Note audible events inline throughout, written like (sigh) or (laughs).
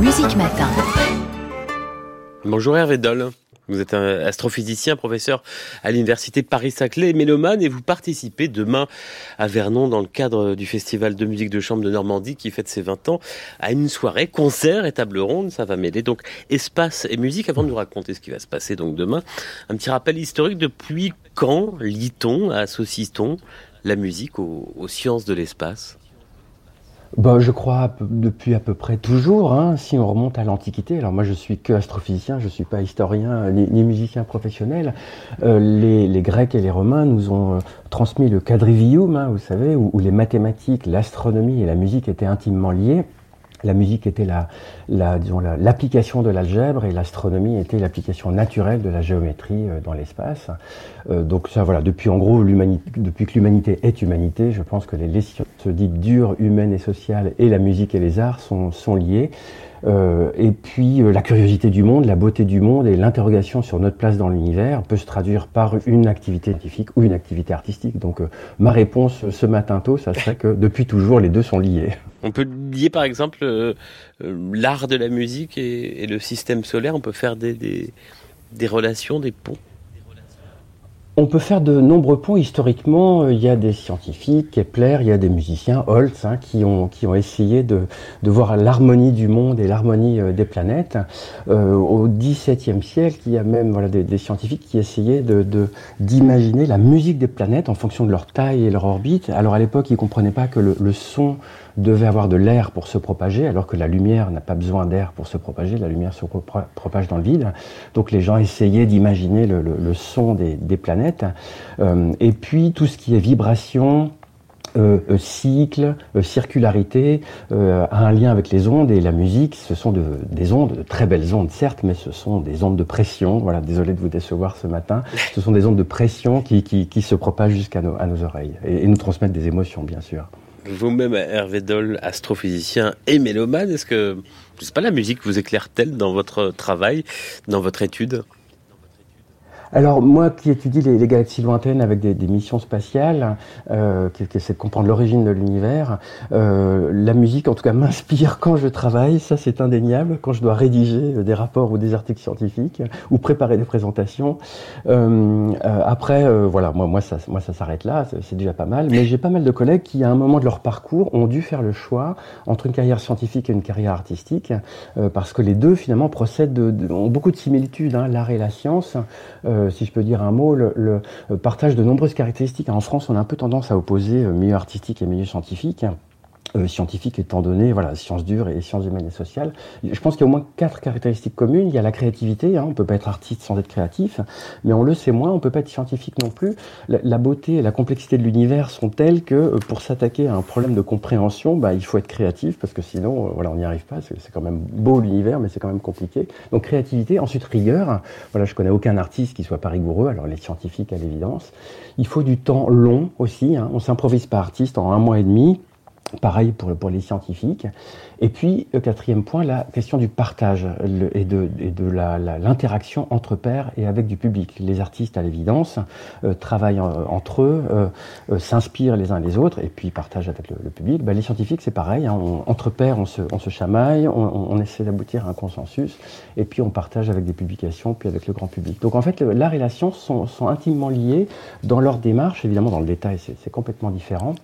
Musique Matin. Bonjour Hervé Doll. Vous êtes un astrophysicien, professeur à l'université Paris-Saclay, mélomane, et vous participez demain à Vernon dans le cadre du festival de musique de chambre de Normandie qui fête ses 20 ans à une soirée concert et table ronde. Ça va mêler donc espace et musique. Avant de nous raconter ce qui va se passer donc demain, un petit rappel historique. Depuis quand lit-on, associe-t-on la musique aux, sciences de l'espace? Bah, je crois depuis à peu près toujours, hein, si on remonte à l'Antiquité. Alors moi je suis que astrophysicien, je ne suis pas historien ni, musicien professionnel. Euh, les, Grecs et les Romains nous ont euh, transmis le quadrivium, hein, vous savez, où les mathématiques, l'astronomie et la musique étaient intimement liées. La musique était la, disons, l'application de l'algèbre et l'astronomie était l'application naturelle de la géométrie euh, dans l'espace. Euh, donc ça, voilà, depuis en gros, depuis que l'humanité est humanité, je pense que les, les sciences dites dures, humaines et sociales et la musique et les arts sont, sont liées. Euh, et puis euh, la curiosité du monde, la beauté du monde et l'interrogation sur notre place dans l'univers peut se traduire par une activité scientifique ou une activité artistique. Donc euh, ma réponse ce matin tôt, ça serait que depuis toujours les deux sont liés. On peut lier par exemple l'art de la musique et, le système solaire, on peut faire des, des relations, des ponts on peut faire de nombreux ponts historiquement. Euh, il y a des scientifiques, Kepler, il y a des musiciens, Holtz, hein, qui, ont, qui ont essayé de, de voir l'harmonie du monde et l'harmonie euh, des planètes. Euh, au XVIIe siècle, il y a même voilà, des, scientifiques qui essayaient d'imaginer de, la musique des planètes en fonction de leur taille et leur orbite. Alors à l'époque, ils ne comprenaient pas que le, son devait avoir de l'air pour se propager, alors que la lumière n'a pas besoin d'air pour se propager, la lumière se propage dans le vide. Donc les gens essayaient d'imaginer le, son des planètes. Euh, et puis tout ce qui est vibration, euh, euh cycle, euh, circularité, a un lien avec les ondes et la musique. Ce sont de, des ondes, de très belles ondes certes, mais ce sont des ondes de pression. Voilà, désolé de vous décevoir ce matin. Ce sont des ondes de pression qui, se propagent jusqu'à nos, oreilles et, et nous transmettent des émotions, bien sûr. Vous-même, Hervé Doll, astrophysicien et mélomane, est-ce que, je sais pas, la musique vous éclaire-t-elle dans votre travail, dans votre étude? Alors moi qui étudie les, galaxies lointaines avec des, missions spatiales, euh, qui, essaie de comprendre l'origine de l'univers, euh, la musique en tout cas m'inspire (laughs) quand je travaille, ça c'est indéniable, quand je dois rédiger des rapports ou des articles scientifiques ou préparer des présentations. Euh, euh après, euh, voilà, moi, moi ça, moi ça s'arrête là, c'est déjà pas mal. Mais j'ai pas mal de collègues qui à un moment de leur parcours ont dû faire le choix entre une carrière scientifique et une carrière artistique, euh, parce que les deux finalement procèdent de, ont beaucoup de similitudes, hein, l'art et la science. Euh, si je peux dire un mot, le, euh, partage de nombreuses caractéristiques. En France, on a un peu tendance à opposer euh, milieu artistique et milieu scientifique. Euh, scientifique étant donné, voilà, sciences dures et sciences humaines et sociales. Je pense qu'il y a au moins quatre caractéristiques communes. Il y a la créativité, hein, on peut pas être artiste sans être créatif, mais on le sait moins, on peut pas être scientifique non plus. La, beauté et la complexité de l'univers sont telles que euh, pour s'attaquer à un problème de compréhension, bah, il faut être créatif parce que sinon, euh, voilà, on n'y arrive pas. C'est quand même beau l'univers, mais c'est quand même compliqué. Donc créativité, ensuite rigueur. Voilà, je connais aucun artiste qui soit pas rigoureux. Alors les scientifiques à l'évidence. Il faut du temps long aussi. Hein. On s'improvise pas artiste en un mois et demi. Pareil pour, les scientifiques. Et puis, quatrième point, la question du partage et de, l'interaction entre pairs et avec du public. Les artistes, à l'évidence, euh, travaillent entre eux, euh, euh, s'inspirent les uns les autres et puis partagent avec le, public. Ben, les scientifiques, c'est pareil. Hein, entre pairs, on se, on se chamaille, on, on essaie d'aboutir à un consensus et puis on partage avec des publications, puis avec le grand public. Donc, en fait, l'art et la science sont, sont intimement liés dans leur démarche. Évidemment, dans le détail, c'est complètement différent.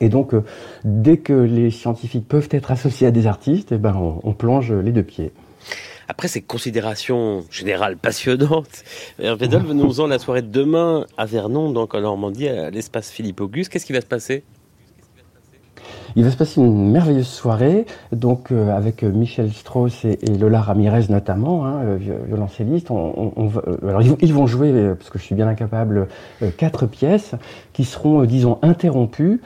Et donc, euh, dès que les scientifiques peuvent être associés à des artistes, eh ben, on, plonge les deux pieds. Après ces considérations générales passionnantes, Hervé Doll, venons-en la soirée de demain à Vernon, donc en Normandie, à l'espace Philippe Auguste. Qu'est-ce qui va se passer? Il va se passer une merveilleuse soirée, donc euh, avec euh, Michel Strauss et, Lola Ramirez notamment, hein, euh, on, alors ils, vont jouer, parce que je suis bien incapable, quatre pièces qui seront, disons, interrompues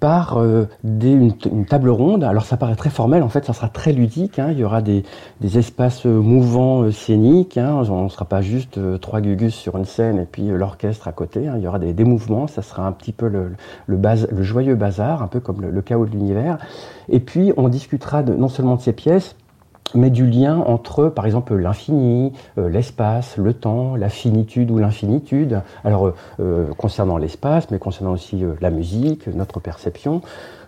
par une, table ronde. Alors ça paraît très formel, en fait, ça sera très ludique. Hein. Il y aura des, espaces mouvants scéniques. Hein. On ne sera pas juste trois gugus sur une scène et puis l'orchestre à côté. Il y aura des, mouvements. Ça sera un petit peu le joyeux bazar, un peu comme le, le chaos de l'univers. Et puis, on discutera de, non seulement de ces pièces, mais du lien entre, par exemple, l'infini, euh, l'espace, le temps, la finitude ou l'infinitude. Alors, euh, euh, concernant l'espace, mais concernant aussi la musique, notre perception.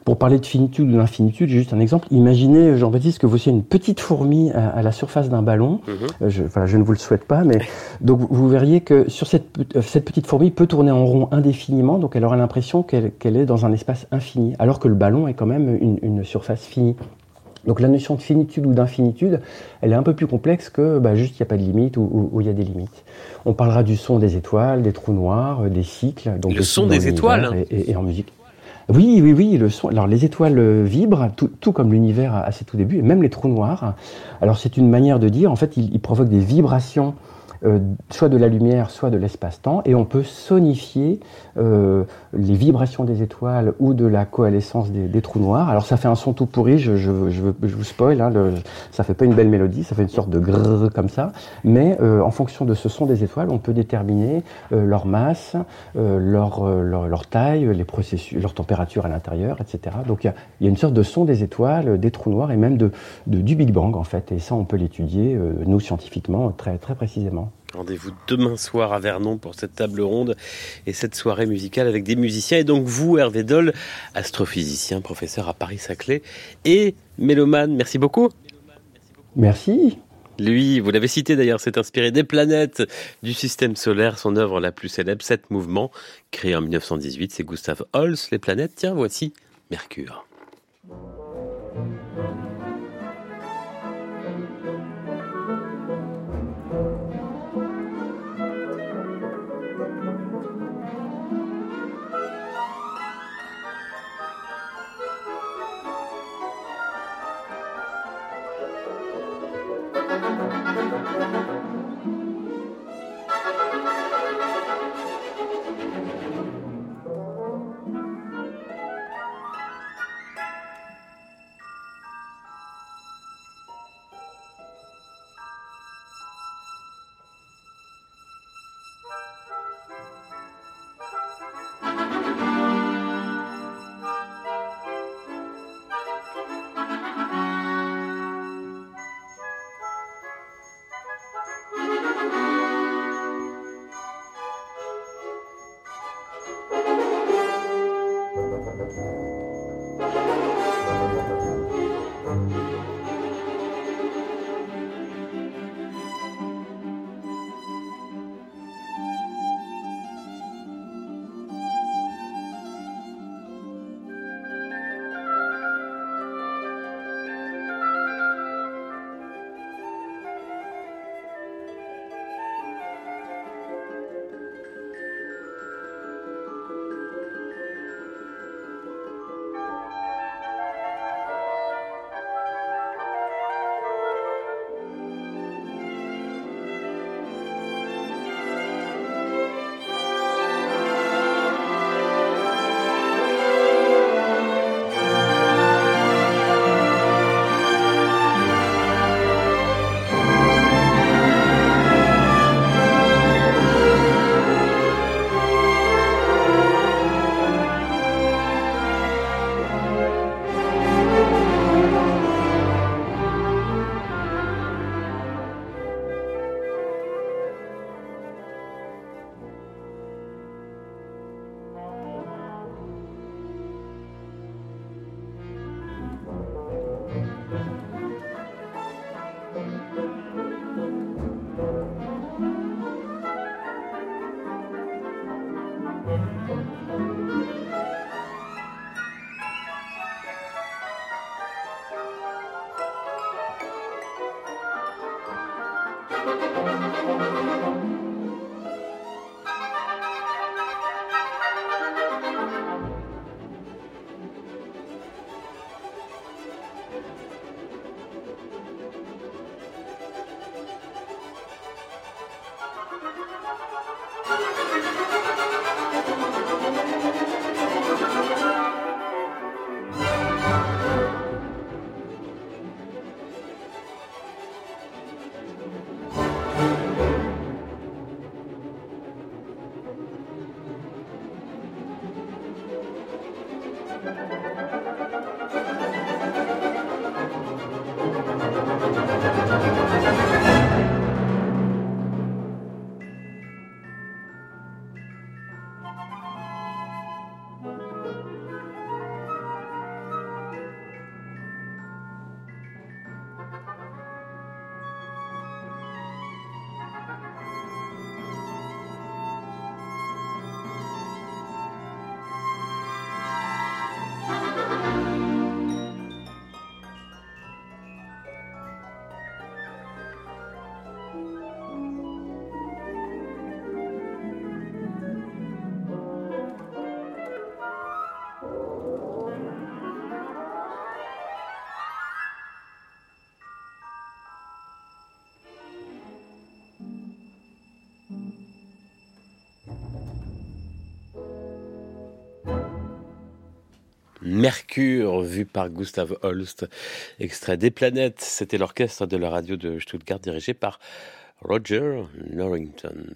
Pour parler de finitude ou d'infinitude, juste un exemple. Imaginez, Jean-Baptiste, que vous soyez une petite fourmi à, la surface d'un ballon. Mhm. je, je, ne vous le souhaite pas, mais donc vous verriez que sur cette, cette petite fourmi peut tourner en rond indéfiniment, donc elle aura l'impression qu'elle est dans un espace infini, alors que le ballon est quand même une, une surface finie. Donc la notion de finitude ou d'infinitude, elle est un peu plus complexe que bah, juste il n'y a pas de limite ou il y a des limites. On parlera du son des étoiles, des trous noirs, euh, des cycles. Donc le son des étoiles et, en musique. Oui, oui, oui, le son. Alors les étoiles euh, vibrent, tout, comme l'univers à, ses tout débuts, et même les trous noirs. Alors c'est une manière de dire, en fait, ils provoquent des vibrations euh, soit de la lumière, soit de l'espace-temps, et on peut sonifier euh, les vibrations des étoiles ou de la coalescence des, trous noirs. Alors ça fait un son tout pourri, je, je, vous spoil, hein, le, ça fait pas une belle mélodie, ça fait une sorte de grrr comme ça, mais euh, en fonction de ce son des étoiles, on peut déterminer leur masse, leur, leur, taille, les processus, leur température à l'intérieur, etc. Donc il y, a une sorte de son des étoiles, des trous noirs et même de, du Big Bang en fait, et ça on peut l'étudier, nous scientifiquement, très, très précisément. Rendez-vous demain soir à Vernon pour cette table ronde et cette soirée musicale avec des musiciens. Et donc vous, Hervé Doll, astrophysicien, professeur à Paris-Saclay et mélomane. Merci beaucoup. Merci. Lui, vous l'avez cité d'ailleurs, s'est inspiré des planètes du système solaire. Son œuvre la plus célèbre, Sept mouvements, créé en 1918, c'est Gustave Holst. Les planètes, tiens, voici Mercure. Mercure, vu par Gustav Holst, extrait des planètes. C'était l'orchestre de la radio de Stuttgart dirigé par Roger Norrington.